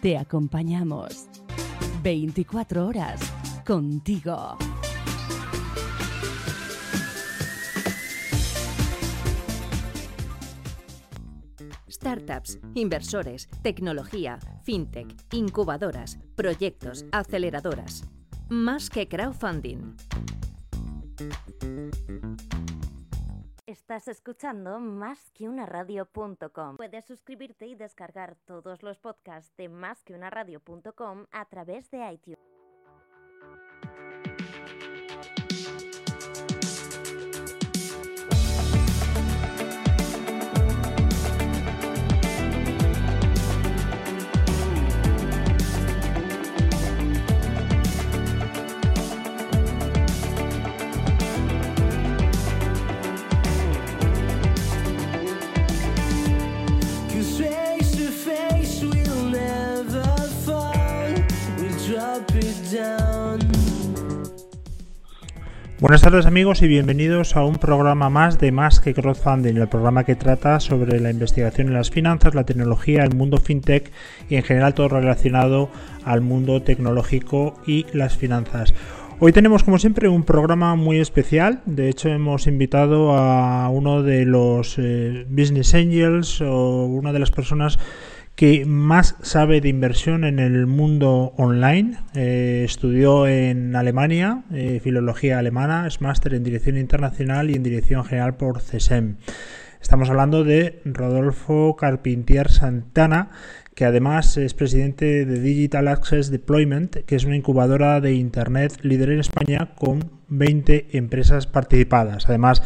Te acompañamos 24 horas contigo. Startups, inversores, tecnología, fintech, incubadoras, proyectos, aceleradoras. Más que crowdfunding. Estás escuchando más que una radio.com. Puedes suscribirte y descargar todos los podcasts de más que una radio.com a través de iTunes. Buenas tardes amigos y bienvenidos a un programa más de Más que Crowdfunding, el programa que trata sobre la investigación en las finanzas, la tecnología, el mundo fintech y en general todo relacionado al mundo tecnológico y las finanzas. Hoy tenemos como siempre un programa muy especial, de hecho hemos invitado a uno de los eh, Business Angels o una de las personas que más sabe de inversión en el mundo online. Eh, estudió en Alemania, eh, filología alemana, es máster en dirección internacional y en dirección general por CESEM. Estamos hablando de Rodolfo Carpintier Santana, que además es presidente de Digital Access Deployment, que es una incubadora de Internet líder en España con 20 empresas participadas. Además,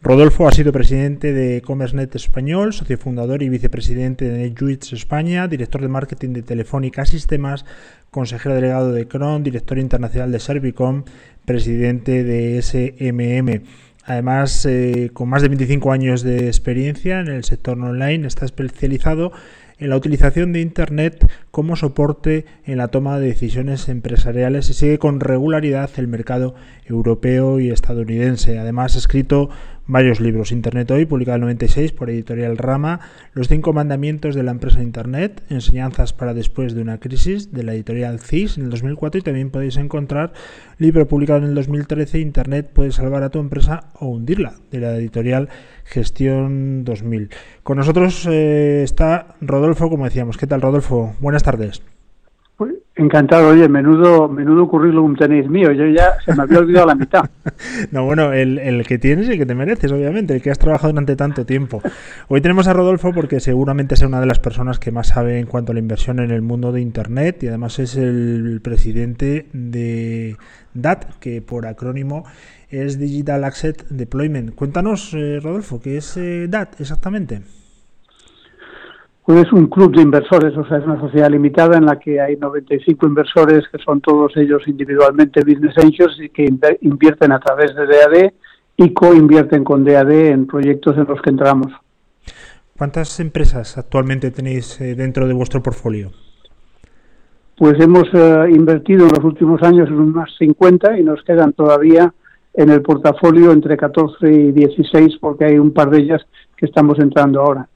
Rodolfo ha sido presidente de CommerceNet Español, socio fundador y vicepresidente de NetJuits España, director de marketing de Telefónica Sistemas, consejero delegado de Cron, director internacional de Servicom, presidente de SMM. Además, eh, con más de 25 años de experiencia en el sector online, está especializado en la utilización de Internet como soporte en la toma de decisiones empresariales y sigue con regularidad el mercado europeo y estadounidense. Además, ha escrito varios libros. Internet Hoy, publicado en el 96 por Editorial Rama, Los cinco mandamientos de la empresa Internet, Enseñanzas para después de una crisis, de la editorial CIS en el 2004 y también podéis encontrar libro publicado en el 2013, Internet puede salvar a tu empresa o hundirla, de la editorial Gestión 2000. Con nosotros eh, está Rodolfo, como decíamos. ¿Qué tal, Rodolfo? Buenas tardes. Encantado, oye, menudo, menudo currículum tenéis mío, yo ya se me había olvidado la mitad. no, bueno, el, el, que tienes y el que te mereces, obviamente, el que has trabajado durante tanto tiempo. Hoy tenemos a Rodolfo porque seguramente es una de las personas que más sabe en cuanto a la inversión en el mundo de Internet y además es el presidente de DAT, que por acrónimo es Digital Asset Deployment. Cuéntanos, eh, Rodolfo, ¿qué es eh, DAT exactamente? Pues es un club de inversores, o sea, es una sociedad limitada en la que hay 95 inversores que son todos ellos individualmente business angels y que invierten a través de DAD y co-invierten con DAD en proyectos en los que entramos. ¿Cuántas empresas actualmente tenéis eh, dentro de vuestro portfolio? Pues hemos invertido en los últimos años en unas 50 y nos quedan todavía en el portafolio entre 14 y 16 porque hay un par de ellas que estamos entrando ahora.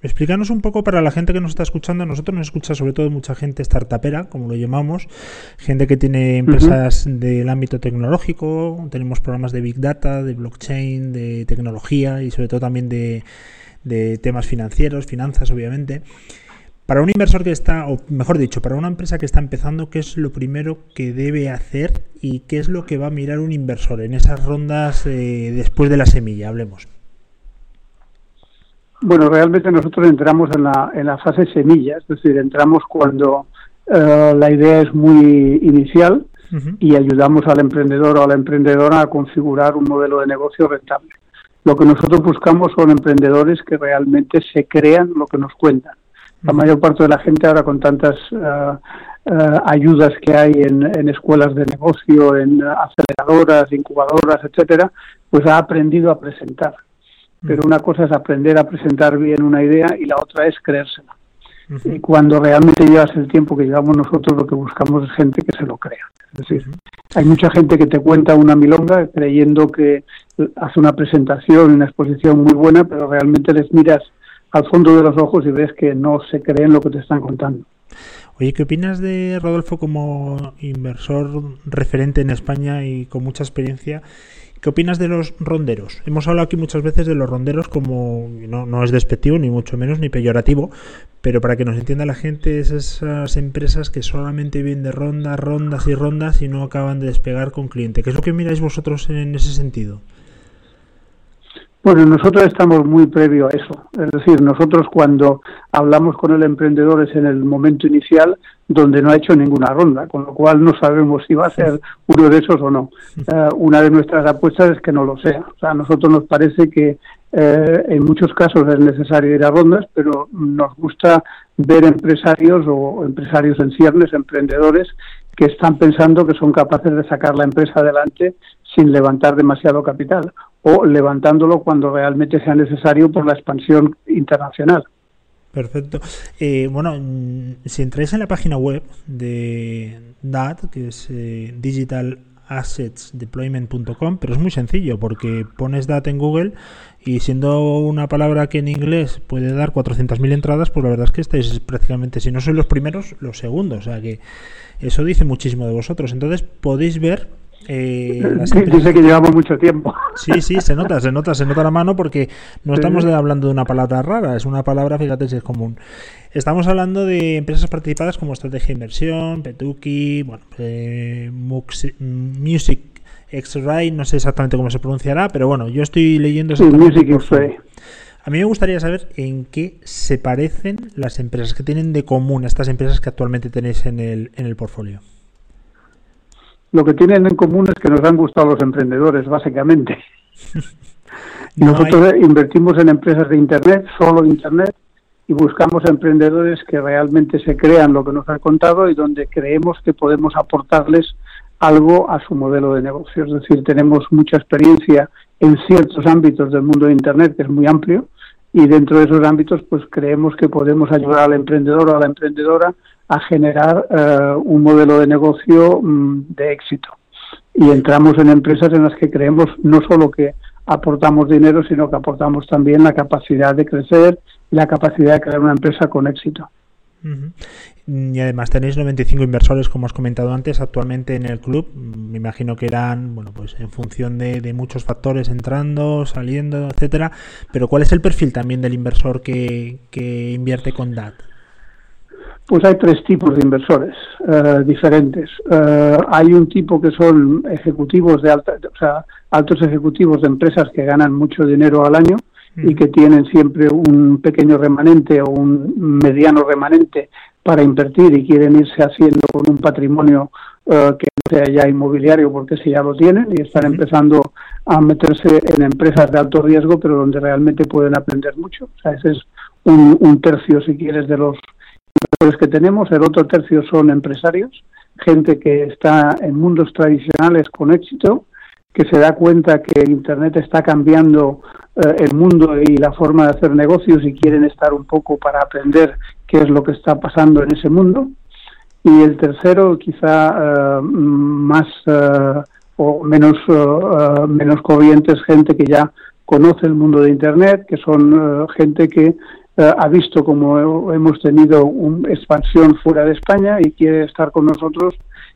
Explícanos un poco para la gente que nos está escuchando. Nosotros nos escucha sobre todo mucha gente startupera, como lo llamamos, gente que tiene empresas del ámbito tecnológico, tenemos programas de Big Data, de blockchain, de tecnología y sobre todo también de, de temas financieros, finanzas, obviamente. Para un inversor que está, o mejor dicho, para una empresa que está empezando, ¿qué es lo primero que debe hacer y qué es lo que va a mirar un inversor en esas rondas eh, después de la semilla? Hablemos. Bueno, realmente nosotros entramos en la, en la fase semilla, es decir, entramos cuando eh, la idea es muy inicial y ayudamos al emprendedor o a la emprendedora a configurar un modelo de negocio rentable. Lo que nosotros buscamos son emprendedores que realmente se crean lo que nos cuentan la mayor parte de la gente ahora con tantas eh, ayudas que hay en, escuelas de negocio, en aceleradoras, incubadoras, etcétera, pues ha aprendido a presentar. Pero una cosa es aprender a presentar bien una idea y la otra es creérsela. Y cuando realmente llevas el tiempo que llevamos nosotros, lo que buscamos es gente que se lo crea. Es decir, hay mucha gente que te cuenta una milonga creyendo que hace una presentación, una exposición muy buena, pero realmente les miras al fondo de los ojos y ves que no se creen lo que te están contando. Oye, ¿qué opinas de Rodolfo como inversor referente en España y con mucha experiencia? ¿Qué opinas de los ronderos? Hemos hablado aquí muchas veces de los ronderos como, no, no es despectivo, ni mucho menos, ni peyorativo, pero para que nos entienda la gente, es esas empresas que solamente viven de rondas, rondas y rondas y no acaban de despegar con cliente. ¿Qué es lo que miráis vosotros en ese sentido? Bueno, nosotros estamos muy previo a eso. Es decir, nosotros cuando hablamos con el emprendedor es en el momento inicial donde no ha hecho ninguna ronda, con lo cual no sabemos si va a ser uno de esos o no. Eh, una de nuestras apuestas es que no lo sea. O sea, a nosotros nos parece que eh, en muchos casos es necesario ir a rondas, pero nos gusta ver empresarios o empresarios en ciernes, emprendedores, que están pensando que son capaces de sacar la empresa adelante sin levantar demasiado capital o levantándolo cuando realmente sea necesario por la expansión internacional. Perfecto. Eh, bueno, mm, si entráis en la página web de DAT, que es eh, digitalassetsdeployment.com, pero es muy sencillo porque pones DAT en Google y siendo una palabra que en inglés puede dar 400.000 entradas, pues la verdad es que estáis prácticamente, si no sois los primeros, los segundos. O sea que eso dice muchísimo de vosotros. Entonces podéis ver eh, Dice que llevamos mucho tiempo. Sí, sí, se nota, se nota, se nota la mano porque no estamos hablando de una palabra rara, es una palabra, fíjate si es común. Estamos hablando de empresas participadas como Estrategia de Inversión, Petuki, bueno, eh, Music X-Ray, no sé exactamente cómo se pronunciará, pero bueno, yo estoy leyendo... Sí, Music X-Ray. A mí me gustaría saber en qué se parecen las empresas, que tienen de común estas empresas que actualmente tenéis en el, en el portfolio lo que tienen en común es que nos han gustado los emprendedores, básicamente. Nosotros invertimos en empresas de Internet, solo Internet, y buscamos emprendedores que realmente se crean lo que nos han contado y donde creemos que podemos aportarles algo a su modelo de negocio. Es decir, tenemos mucha experiencia en ciertos ámbitos del mundo de Internet, que es muy amplio, y dentro de esos ámbitos, pues creemos que podemos ayudar al emprendedor o a la emprendedora a generar eh, un modelo de negocio mm, de éxito. Y entramos en empresas en las que creemos no solo que aportamos dinero, sino que aportamos también la capacidad de crecer y la capacidad de crear una empresa con éxito. Y además tenéis 95 inversores, como has comentado antes, actualmente en el club. Me imagino que eran, bueno, pues en función de, muchos factores entrando, saliendo, etcétera. Pero ¿cuál es el perfil también del inversor que, que invierte con DAT? Pues hay tres tipos de inversores eh, diferentes. Eh, hay un tipo que son ejecutivos de alta, o sea, altos ejecutivos de empresas que ganan mucho dinero al año y que tienen siempre un pequeño remanente o un mediano remanente para invertir y quieren irse haciendo con un patrimonio eh, que no sea ya inmobiliario porque si ya lo tienen y están empezando a meterse en empresas de alto riesgo pero donde realmente pueden aprender mucho. O sea, ese es un tercio, si quieres, de los que tenemos, el otro tercio son empresarios, gente que está en mundos tradicionales con éxito, que se da cuenta que Internet está cambiando eh, el mundo y la forma de hacer negocios y quieren estar un poco para aprender qué es lo que está pasando en ese mundo. Y el tercero, quizá eh, más eh, o menos, menos corrientes, gente que ya conoce el mundo de Internet, que son gente que eh, ha visto como hemos tenido una expansión fuera de España y quiere estar con nosotros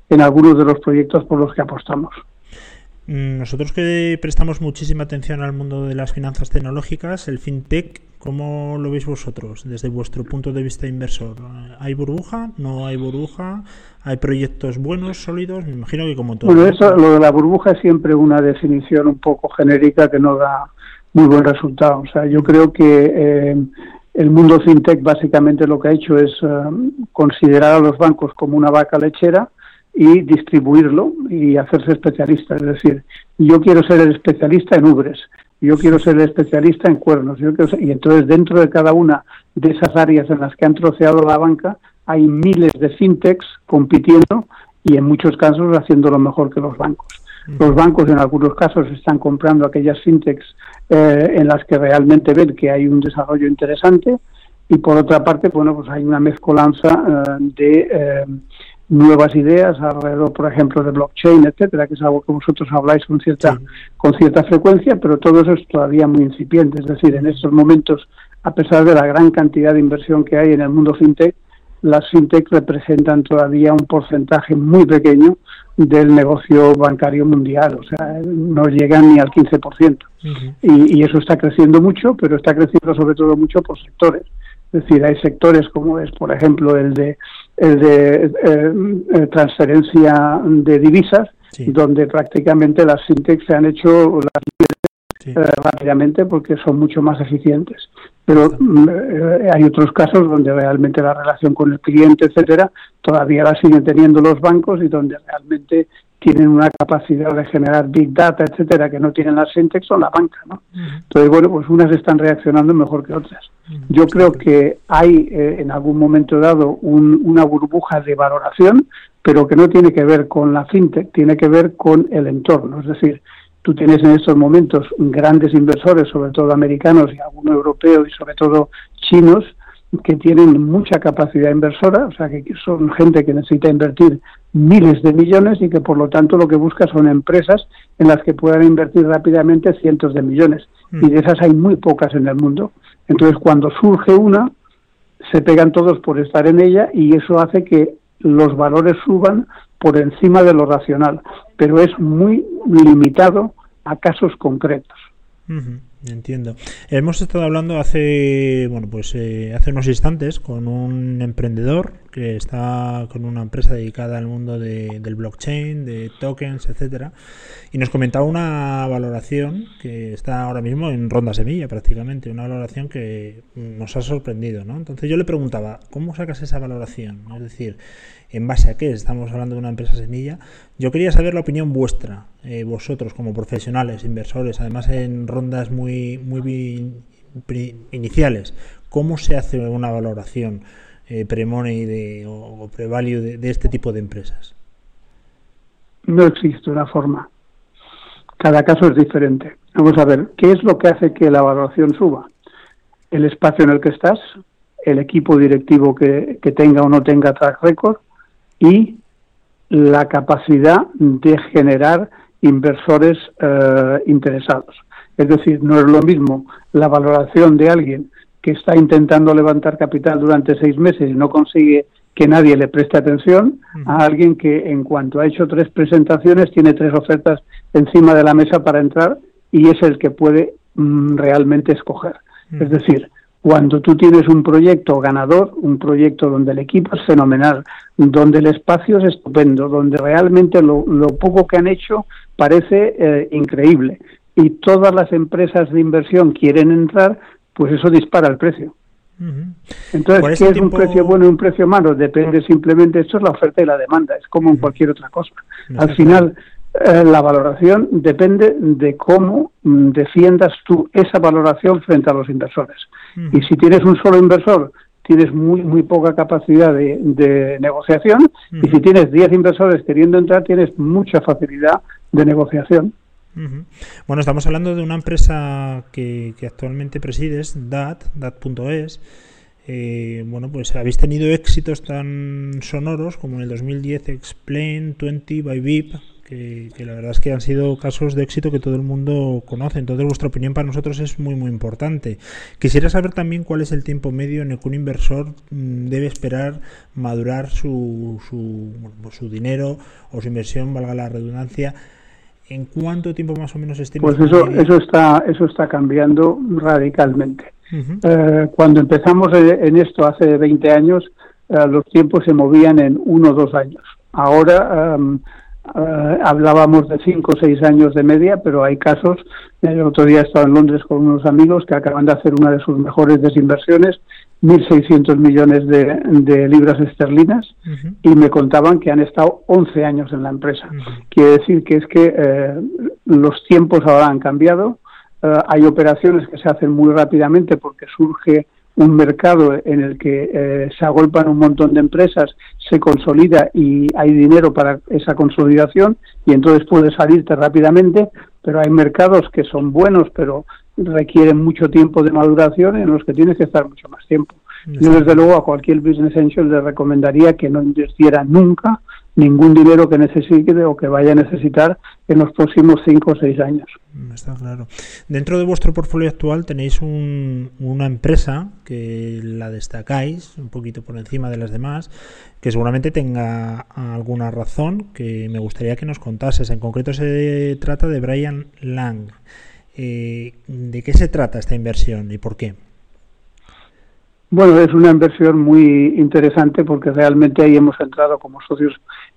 en algunos de los proyectos por los que apostamos. Mm, nosotros que prestamos muchísima atención al mundo de las finanzas tecnológicas, el fintech, ¿cómo lo veis vosotros desde vuestro punto de vista inversor? ¿Hay burbuja? ¿No hay burbuja? ¿Hay proyectos buenos, sólidos? Me imagino que como todo. Bueno, eso, lo de la burbuja es siempre una definición un poco genérica que no da muy buen resultado. O sea, yo creo que eh, el mundo fintech básicamente lo que ha hecho es eh, considerar a los bancos como una vaca lechera y distribuirlo y hacerse especialista. Es decir, yo quiero ser el especialista en ubres, yo quiero ser el especialista en cuernos, yo y entonces dentro de cada una de esas áreas en las que han troceado la banca hay miles de fintechs compitiendo y en muchos casos haciendo lo mejor que los bancos. Los bancos en algunos casos están comprando aquellas fintechs eh, en las que realmente ven que hay un desarrollo interesante y por otra parte, bueno, pues hay una mezcolanza eh, de eh, nuevas ideas alrededor, por ejemplo, de blockchain, etcétera, que es algo que vosotros habláis con cierta con cierta frecuencia, pero todo eso es todavía muy incipiente. Es decir, en estos momentos, a pesar de la gran cantidad de inversión que hay en el mundo fintech, las fintech representan todavía un porcentaje muy pequeño del negocio bancario mundial, o sea, no llegan ni al 15%. y, y, eso está creciendo mucho, pero está creciendo sobre todo mucho por sectores. Es decir, hay sectores como es, por ejemplo, el de, el de eh, eh, transferencia de divisas, donde prácticamente las fintechs se han hecho las eh, rápidamente porque son mucho más eficientes. Pero mm, hay otros casos donde realmente la relación con el cliente, etcétera, todavía la siguen teniendo los bancos y donde realmente tienen una capacidad de generar big data, etcétera, que no tienen las fintechs son la banca, ¿no? Entonces, bueno, pues unas están reaccionando mejor que otras. Yo creo que hay eh, en algún momento dado una burbuja de valoración, pero que no tiene que ver con la fintech, tiene que ver con el entorno. Es decir, tú tienes en estos momentos grandes inversores, sobre todo americanos y algunos europeos y sobre todo chinos, que tienen mucha capacidad inversora, o sea, que son gente que necesita invertir miles de millones y que por lo tanto lo que busca son empresas en las que puedan invertir rápidamente cientos de millones. Y de esas hay muy pocas en el mundo. Entonces, cuando surge una, se pegan todos por estar en ella y eso hace que los valores suban por encima de lo racional, pero es muy limitado a casos concretos. Entiendo. Hemos estado hablando hace, bueno, pues eh, hace unos instantes con un emprendedor que está con una empresa dedicada al mundo de, del blockchain, de tokens, etcétera, y nos comentaba una valoración que está ahora mismo en ronda semilla prácticamente, una valoración que nos ha sorprendido, ¿no? Entonces yo le preguntaba, ¿cómo sacas esa valoración? Es decir, ¿en base a qué? Estamos hablando de una empresa semilla. Yo quería saber la opinión vuestra, eh, vosotros como profesionales, inversores, además en rondas muy, muy iniciales. ¿Cómo se hace una valoración? eh, pre-money de, o, pre-value de, este tipo de empresas? No existe una forma. Cada caso es diferente. Vamos a ver, ¿qué es lo que hace que la valoración suba? El espacio en el que estás, el equipo directivo que, tenga o no tenga track record y la capacidad de generar inversores eh, interesados. Es decir, no es lo mismo la valoración de alguien que está intentando levantar capital durante seis meses y no consigue que nadie le preste atención, a alguien que en cuanto ha hecho tres presentaciones tiene tres ofertas encima de la mesa para entrar y es el que puede mm, realmente escoger. Es decir, cuando tú tienes un proyecto ganador, un proyecto donde el equipo es fenomenal, donde el espacio es estupendo, donde realmente lo, poco que han hecho parece eh, increíble y todas las empresas de inversión quieren entrar, pues eso dispara el precio. Entonces, ¿qué es un precio bueno y un precio malo? Depende simplemente, esto es la oferta y la demanda, es como en cualquier otra cosa. Al final, eh, la valoración depende de cómo mm, defiendas tú esa valoración frente a los inversores. Y si tienes un solo inversor, tienes muy, muy poca capacidad de, negociación, y si tienes 10 inversores queriendo entrar, tienes mucha facilidad de negociación. Bueno, estamos hablando de una empresa que, actualmente presides, DAT, DAT.es. Eh, bueno, pues habéis tenido éxitos tan sonoros como en el 2010 Explain 20 by VIP, que, la verdad es que han sido casos de éxito que todo el mundo conoce. Entonces, vuestra opinión para nosotros es muy, muy importante. Quisiera saber también cuál es el tiempo medio en el que un inversor mm, debe esperar madurar su, su, su dinero o su inversión, valga la redundancia ¿En cuánto tiempo más o menos estima? Pues eso, eso, está, eso está cambiando radicalmente. Eh, cuando empezamos en esto hace 20 años, eh, los tiempos se movían en uno o dos años. Ahora em, eh, hablábamos de cinco o seis años de media, pero hay casos. El otro día estaba en Londres con unos amigos que acaban de hacer una de sus mejores desinversiones 1.600 millones de, libras esterlinas y me contaban que han estado 11 años en la empresa. Quiere decir que es que eh, los tiempos ahora han cambiado, eh, hay operaciones que se hacen muy rápidamente porque surge un mercado en el que eh, se agolpan un montón de empresas, se consolida y hay dinero para esa consolidación y entonces puede salirte rápidamente, pero hay mercados que son buenos pero requieren mucho tiempo de maduración en los que tienes que estar mucho más tiempo. Yo desde luego a cualquier business angel le recomendaría que no invirtiera nunca ningún dinero que necesite o que vaya a necesitar en los próximos cinco o seis años. Mm, está claro. Dentro de vuestro portfolio actual tenéis una empresa que la destacáis un poquito por encima de las demás, que seguramente tenga alguna razón que me gustaría que nos contases. En concreto se trata de Brian Lang. Eh, ¿De qué se trata esta inversión y por qué? Bueno, es una inversión muy interesante porque realmente ahí hemos entrado como socios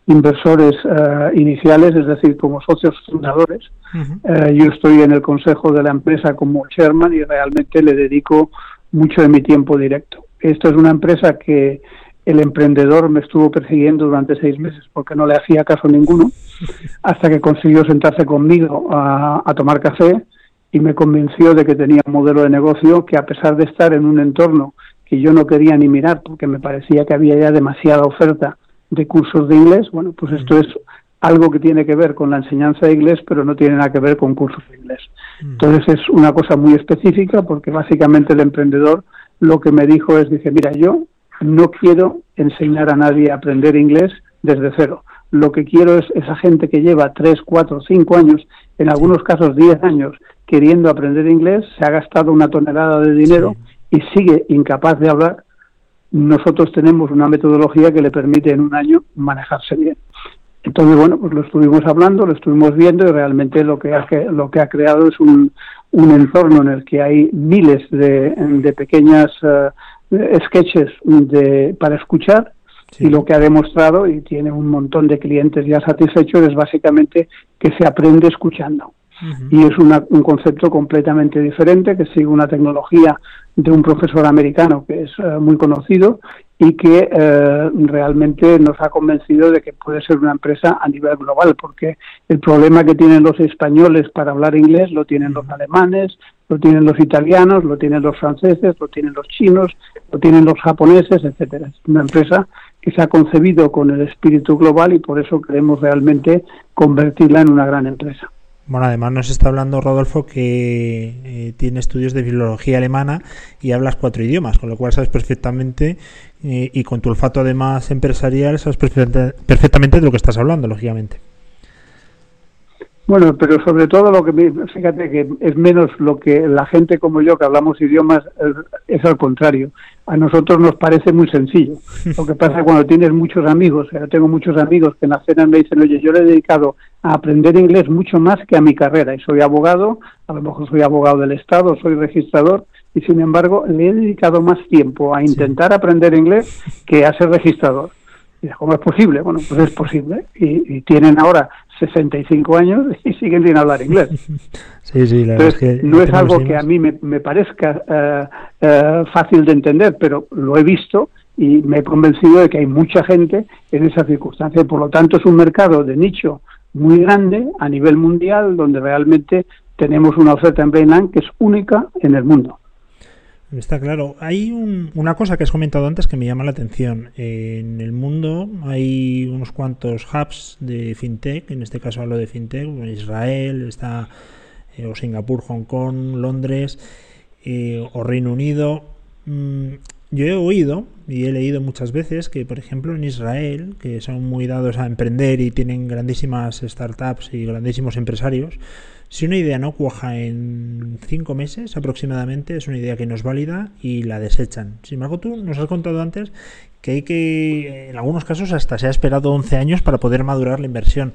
inversores eh, iniciales, es decir, como socios fundadores. Eh, yo estoy en el consejo de la empresa como chairman y realmente le dedico mucho de mi tiempo directo. Esto es una empresa que el emprendedor me estuvo persiguiendo durante seis meses porque no le hacía caso ninguno, hasta que consiguió sentarse conmigo a tomar café y me convenció de que tenía un modelo de negocio que a pesar de estar en un entorno que yo no quería ni mirar porque me parecía que había ya demasiada oferta de cursos de inglés. Bueno, pues esto es algo que tiene que ver con la enseñanza de inglés, pero no tiene nada que ver con cursos de inglés. Entonces es una cosa muy específica porque básicamente el emprendedor lo que me dijo es, dice, mira, yo no quiero enseñar a nadie a aprender inglés desde cero. Lo que quiero es esa gente que lleva tres, cuatro, cinco años, en algunos casos diez años, queriendo aprender inglés, se ha gastado una tonelada de dinero y sigue incapaz de hablar, nosotros tenemos una metodología que le permite en un año manejarse bien. Entonces, bueno, pues lo estuvimos hablando, lo estuvimos viendo y realmente lo que ha, lo que ha creado es un, un entorno en el que hay miles de, de pequeñas uh, sketches de, para escuchar y lo que ha demostrado y tiene un montón de clientes ya satisfechos es básicamente que se aprende escuchando. Y es un concepto completamente diferente que sigue una tecnología de un profesor americano que es eh, muy conocido y que eh, realmente nos ha convencido de que puede ser una empresa a nivel global, porque el problema que tienen los españoles para hablar inglés lo tienen los alemanes, lo tienen los italianos, lo tienen los franceses, lo tienen los chinos, lo tienen los japoneses, etcétera. Es una empresa que se ha concebido con el espíritu global y por eso queremos realmente convertirla en una gran empresa. Bueno, además nos está hablando Rodolfo que eh, tiene estudios de filología alemana y hablas cuatro idiomas, con lo cual sabes perfectamente eh, y con tu olfato además empresarial sabes perfectamente de lo que estás hablando, lógicamente. Bueno, pero sobre todo lo que fíjate que es menos lo que la gente como yo que hablamos idiomas es, al contrario. A nosotros nos parece muy sencillo. Lo que pasa es que cuando tienes muchos amigos, yo tengo muchos amigos que en la cena me dicen, oye, yo le he dedicado a aprender inglés mucho más que a mi carrera y soy abogado, a lo mejor soy abogado del Estado, soy registrador y sin embargo le he dedicado más tiempo a intentar aprender inglés que a ser registrador. Y ¿cómo es posible? Bueno, pues es posible. Y, tienen ahora 65 años y siguen sin hablar inglés. Sí, sí, la es que no es algo que a mí me, me parezca eh, eh, fácil de entender, pero lo he visto y me he convencido de que hay mucha gente en esa circunstancia. Por lo tanto, es un mercado de nicho muy grande a nivel mundial donde realmente tenemos una oferta en Brainland que es única en el mundo. Está claro. Hay una cosa que has comentado antes que me llama la atención. En el mundo hay unos cuantos hubs de fintech, en este caso hablo de fintech, Israel, está eh, o Singapur, Hong Kong, Londres eh, o Reino Unido. Yo he oído y he leído muchas veces que, por ejemplo, en Israel, que son muy dados a emprender y tienen grandísimas startups y grandísimos empresarios, si una idea no cuaja en cinco meses aproximadamente, es una idea que no es válida y la desechan. Sin embargo, tú nos has contado antes que hay que, en algunos casos, hasta se ha esperado 11 años para poder madurar la inversión.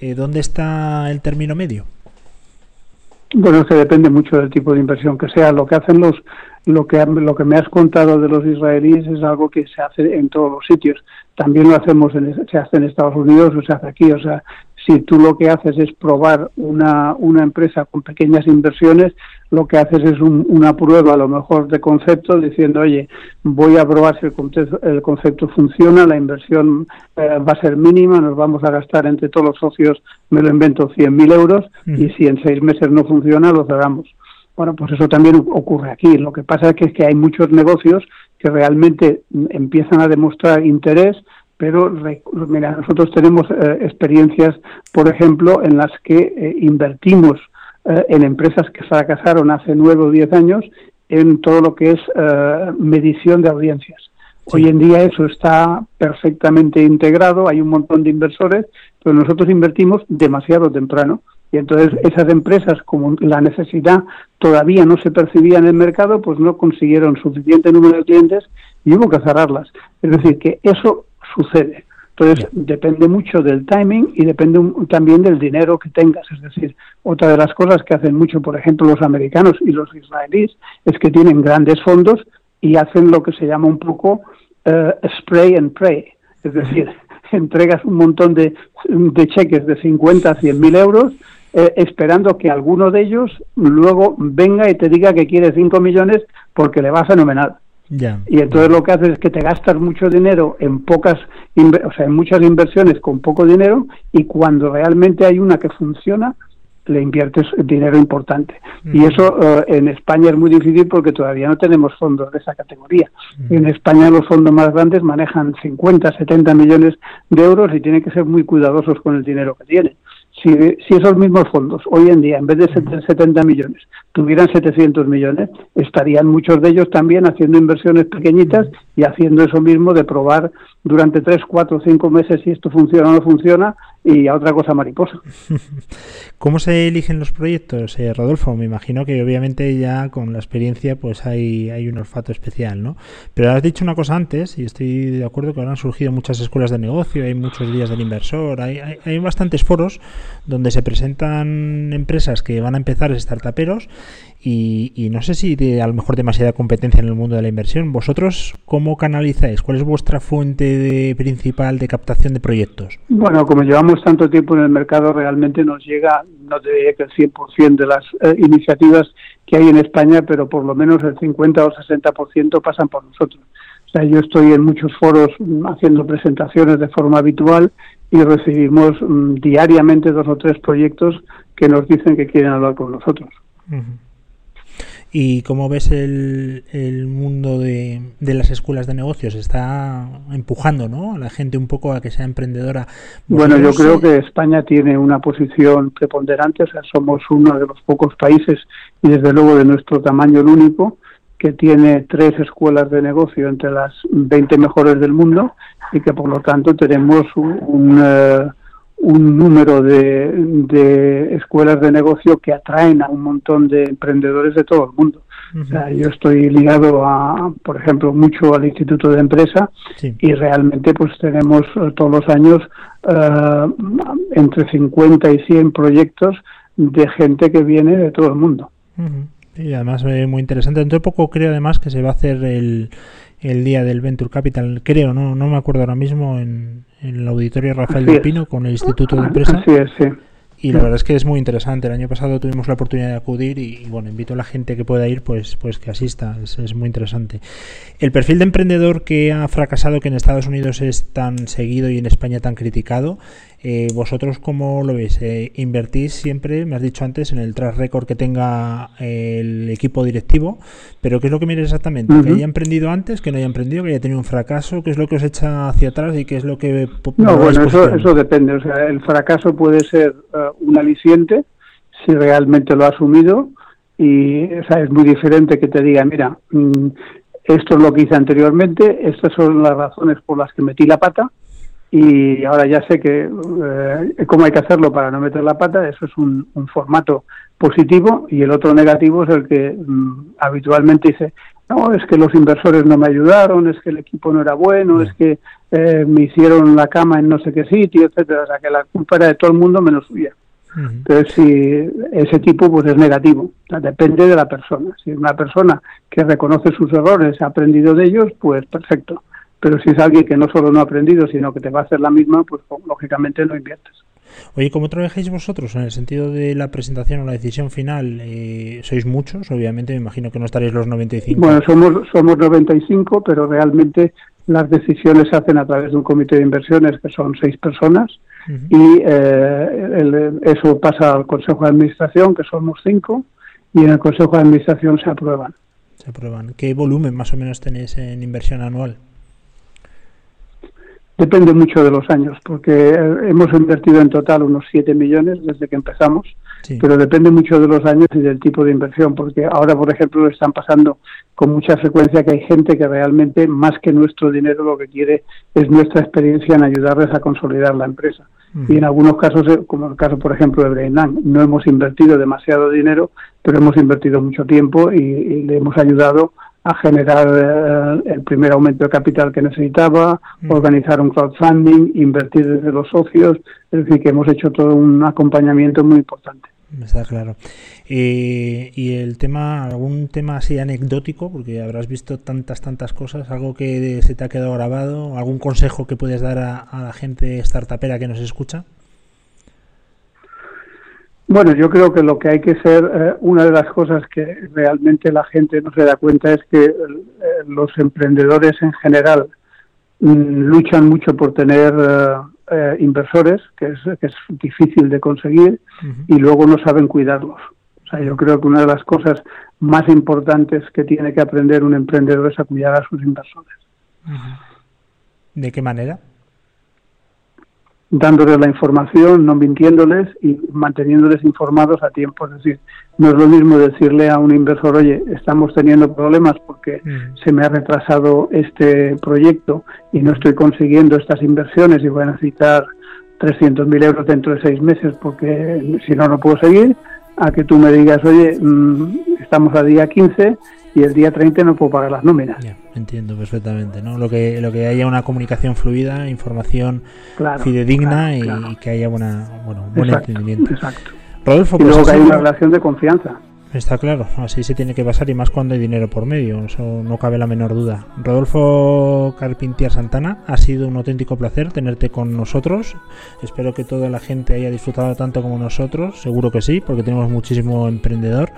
Eh, ¿Dónde está el término medio? Bueno, que depende mucho del tipo de inversión que sea. Lo que hacen los, lo que lo que me has contado de los israelíes es algo que se hace en todos los sitios. También lo hacemos, se hace en Estados Unidos o se hace aquí. O sea, si tú lo que haces es probar una, una empresa con pequeñas inversiones, lo que haces es una prueba a lo mejor de concepto diciendo, oye, voy a probar si el concepto, el concepto funciona, la inversión eh, va a ser mínima, nos vamos a gastar entre todos los socios, me lo invento, 100.000 euros y si en seis meses no funciona, lo cerramos. Bueno, pues eso también ocurre aquí. Lo que pasa es que, es que hay muchos negocios que realmente empiezan a demostrar interés, pero mira, nosotros tenemos eh, experiencias, por ejemplo, en las que eh, invertimos eh, en empresas que fracasaron hace nueve o diez años en todo lo que es medición de audiencias. Hoy en día eso está perfectamente integrado, hay un montón de inversores, pero nosotros invertimos demasiado temprano. Y entonces esas empresas, como la necesidad todavía no se percibía en el mercado, pues no consiguieron suficiente número de clientes y hubo que cerrarlas. Es decir, que eso sucede. Entonces depende mucho del timing y depende también del dinero que tengas. Es decir, otra de las cosas que hacen mucho, por ejemplo, los americanos y los israelíes, es que tienen grandes fondos y hacen lo que se llama un poco eh, spray and pray. Es decir, entregas un montón de, cheques de 50 a 100 mil euros eh, esperando que alguno de ellos luego venga y te diga que quiere 5 millones porque le va fenomenal. Y entonces lo que haces es que te gastas mucho dinero en pocas, o sea, en muchas inversiones con poco dinero y cuando realmente hay una que funciona, le inviertes dinero importante. Y eso eh, en España es muy difícil porque todavía no tenemos fondos de esa categoría. En España los fondos más grandes manejan 50, 70 millones de euros y tienen que ser muy cuidadosos con el dinero que tienen. Si, si esos mismos fondos hoy en día, en vez de 70 millones, tuvieran 700 millones, estarían muchos de ellos también haciendo inversiones pequeñitas y haciendo eso mismo de probar durante 3, 4, 5 meses si esto funciona o no funciona y a otra cosa mariposa. ¿Cómo se eligen los proyectos, eh, Rodolfo? Me imagino que obviamente ya con la experiencia pues hay, hay un olfato especial, ¿no? Pero has dicho una cosa antes y estoy de acuerdo que ahora han surgido muchas escuelas de negocio, hay muchos días del inversor, hay, hay, hay bastantes foros donde se presentan empresas que van a empezar startuperos y, no sé si de, a lo mejor demasiada competencia en el mundo de la inversión. ¿Vosotros cómo canalizáis? ¿Cuál es vuestra fuente de, principal de captación de proyectos? Bueno, como llevamos tanto tiempo en el mercado, realmente nos llega, no te diría que el 100% de las eh, iniciativas que hay en España, pero por lo menos el 50 o 60% pasan por nosotros. O sea, yo estoy en muchos foros mm, haciendo presentaciones de forma habitual y recibimos mm, diariamente dos o tres proyectos que nos dicen que quieren hablar con nosotros. ¿Y cómo ves el, el mundo de, de, las escuelas de negocios? ¿Está empujando ¿no? a la gente un poco a que sea emprendedora? Bueno, yo creo que España tiene una posición preponderante, o sea, somos uno de los pocos países y desde luego de nuestro tamaño el único que tiene tres escuelas de negocio entre las 20 mejores del mundo y que por lo tanto tenemos un, un eh, un número de, de, escuelas de negocio que atraen a un montón de emprendedores de todo el mundo. o sea, yo estoy ligado a, por ejemplo, mucho al Instituto de Empresa y realmente pues tenemos eh, todos los años eh, entre 50 y 100 proyectos de gente que viene de todo el mundo. Y además eh, muy interesante. Dentro de poco creo además que se va a hacer el, el día del Venture Capital, creo, no, no me acuerdo ahora mismo, en, en el auditorio Rafael del Pino con el Instituto de Empresa. Sí, sí. Y la verdad es que es muy interesante. El año pasado tuvimos la oportunidad de acudir y, bueno, invito a la gente que pueda ir, pues, pues que asista. Es, es, muy interesante. El perfil de emprendedor que ha fracasado, que en Estados Unidos es tan seguido y en España tan criticado, eh, ¿Vosotros cómo lo veis? Eh, ¿Invertís siempre, me has dicho antes, en el track record que tenga el equipo directivo? ¿Pero qué es lo que miráis exactamente? ¿Que haya emprendido antes, que no haya emprendido, que haya tenido un fracaso? ¿Qué es lo que os echa hacia atrás y qué es lo que... No, bueno, eso, eso depende. O sea, el fracaso puede ser uh, un aliciente si realmente lo ha asumido y o sea, es muy diferente que te diga, mira, mm, esto es lo que hice anteriormente, estas son las razones por las que metí la pata y ahora ya sé que eh, cómo hay que hacerlo para no meter la pata, eso es un, formato positivo y el otro negativo es el que mm, habitualmente dice, no, es que los inversores no me ayudaron, es que el equipo no era bueno, es que eh, me hicieron la cama en no sé qué sitio, etcétera, o sea que la culpa era de todo el mundo menos suya. Entonces, si ese tipo pues es negativo, depende de la persona. Si es una persona que reconoce sus errores, ha aprendido de ellos, pues perfecto pero si es alguien que no solo no ha aprendido, sino que te va a hacer la misma, pues lógicamente no inviertes. Oye, ¿cómo trabajáis vosotros en el sentido de la presentación o la decisión final? Eh, ¿Sois muchos? Obviamente, me imagino que no estaréis los 95. Bueno, somos, somos 95, pero realmente las decisiones se hacen a través de un comité de inversiones que son seis personas y eh, eso pasa al Consejo de Administración, que somos cinco, y en el Consejo de Administración se aprueban. Se aprueban. ¿Qué volumen más o menos tenéis en inversión anual? Depende mucho de los años, porque hemos invertido en total unos 7 millones desde que empezamos pero depende mucho de los años y del tipo de inversión, porque ahora, por ejemplo, lo están pasando con mucha frecuencia que hay gente que realmente, más que nuestro dinero, lo que quiere es nuestra experiencia en ayudarles a consolidar la empresa. Y en algunos casos, eh, como el caso, por ejemplo, de Brainland, no hemos invertido demasiado dinero, pero hemos invertido mucho tiempo y, le hemos ayudado a generar eh, el primer aumento de capital que necesitaba, organizar un crowdfunding, invertir desde los socios, es decir, que hemos hecho todo un acompañamiento muy importante. Está claro. Eh, y el tema, algún tema así anecdótico, porque habrás visto tantas, tantas cosas, algo que se te ha quedado grabado, algún consejo que puedes dar a, la gente startupera que nos escucha. Bueno, yo creo que lo que hay que ser, eh, una de las cosas que realmente la gente no se da cuenta es que eh, los emprendedores en general mm, luchan mucho por tener eh, inversores, que es, que es difícil de conseguir, y luego no saben cuidarlos. O sea, yo creo que una de las cosas más importantes que tiene que aprender un emprendedor es a cuidar a sus inversores. ¿De qué manera? Dándoles la información, no mintiéndoles y manteniéndoles informados a tiempo. Es decir, no es lo mismo decirle a un inversor, oye, estamos teniendo problemas porque mm. se me ha retrasado este proyecto y no estoy consiguiendo estas inversiones y voy a necesitar 300.000 euros dentro de seis meses porque si no, no puedo seguir, a que tú me digas, oye, mm, estamos a día 15 y el día 30 no puedo pagar las nóminas. entiendo perfectamente, ¿no? Lo que, lo que haya una comunicación fluida, información fidedigna y, que haya buena, bueno, buen entendimiento. Exacto. Rodolfo, y pues luego que hay una relación de confianza. Está claro, así se tiene que pasar y más cuando hay dinero por medio, eso no cabe la menor duda. Rodolfo Carpintier Santana, ha sido un auténtico placer tenerte con nosotros. Espero que toda la gente haya disfrutado tanto como nosotros, seguro que sí, porque tenemos muchísimo emprendedor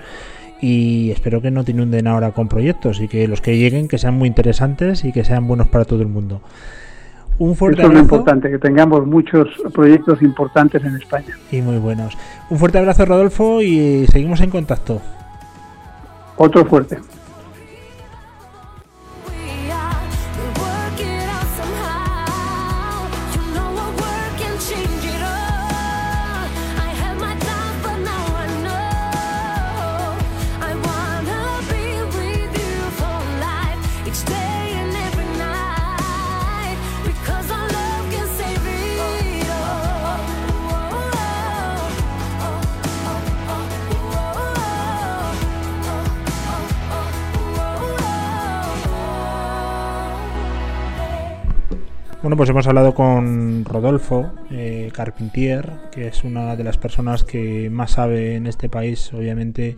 y espero que no te inunden ahora con proyectos y que los que lleguen que sean muy interesantes y que sean buenos para todo el mundo. Un fuerte abrazo. es lo importante, que tengamos muchos proyectos importantes en España. Y muy buenos. Un fuerte abrazo, Rodolfo, y seguimos en contacto. Otro fuerte. Bueno, pues hemos hablado con Rodolfo eh, Carpentier, que es una de las personas que más sabe en este país, obviamente,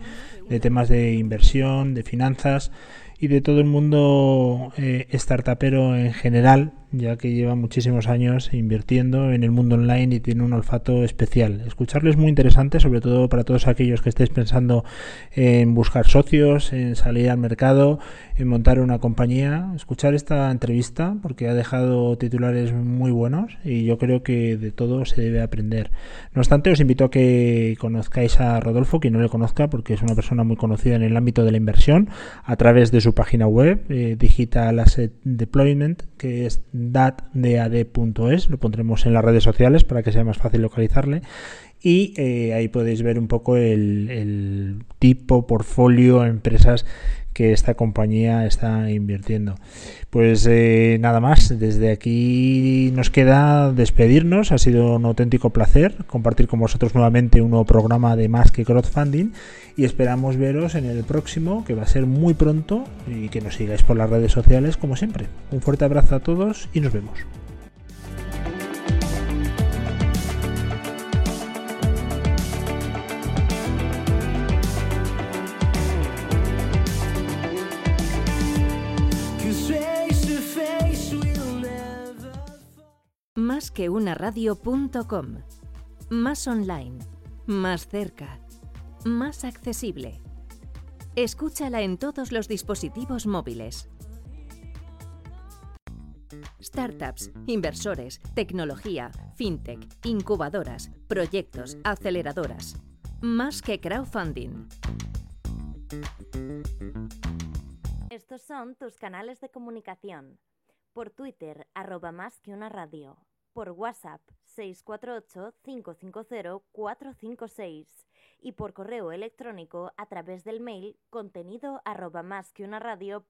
de temas de inversión, de finanzas y de todo el mundo eh, startupero en general, ya que lleva muchísimos años invirtiendo en el mundo online y tiene un olfato especial. Escucharle es muy interesante, sobre todo para todos aquellos que estéis pensando en buscar socios, en salir al mercado, en montar una compañía. Escuchar esta entrevista porque ha dejado titulares muy buenos y yo creo que de todo se debe aprender. No obstante, os invito a que conozcáis a Rodolfo, quien no le conozca, porque es una persona muy conocida en el ámbito de la inversión, a través de su página web, eh, Digital Asset Deployment, que es datdad.es, lo pondremos en las redes sociales para que sea más fácil localizarle. Y eh, ahí podéis ver un poco el, el tipo, portfolio, empresas que esta compañía está invirtiendo. Pues eh, nada más, desde aquí nos queda despedirnos, ha sido un auténtico placer compartir con vosotros nuevamente un nuevo programa de Más que Crowdfunding y esperamos veros en el próximo, que va a ser muy pronto y que nos sigáis por las redes sociales como siempre. Un fuerte abrazo a todos y nos vemos. Más que una radio.com. Más online. Más cerca. Más accesible. Escúchala en todos los dispositivos móviles. Startups, inversores, tecnología, fintech, incubadoras, proyectos, aceleradoras. Más que crowdfunding. Estos son tus canales de comunicación. Por Twitter, arroba más que una radio por WhatsApp 648-550-456 y por correo electrónico a través del mail contenido arroba más que una radio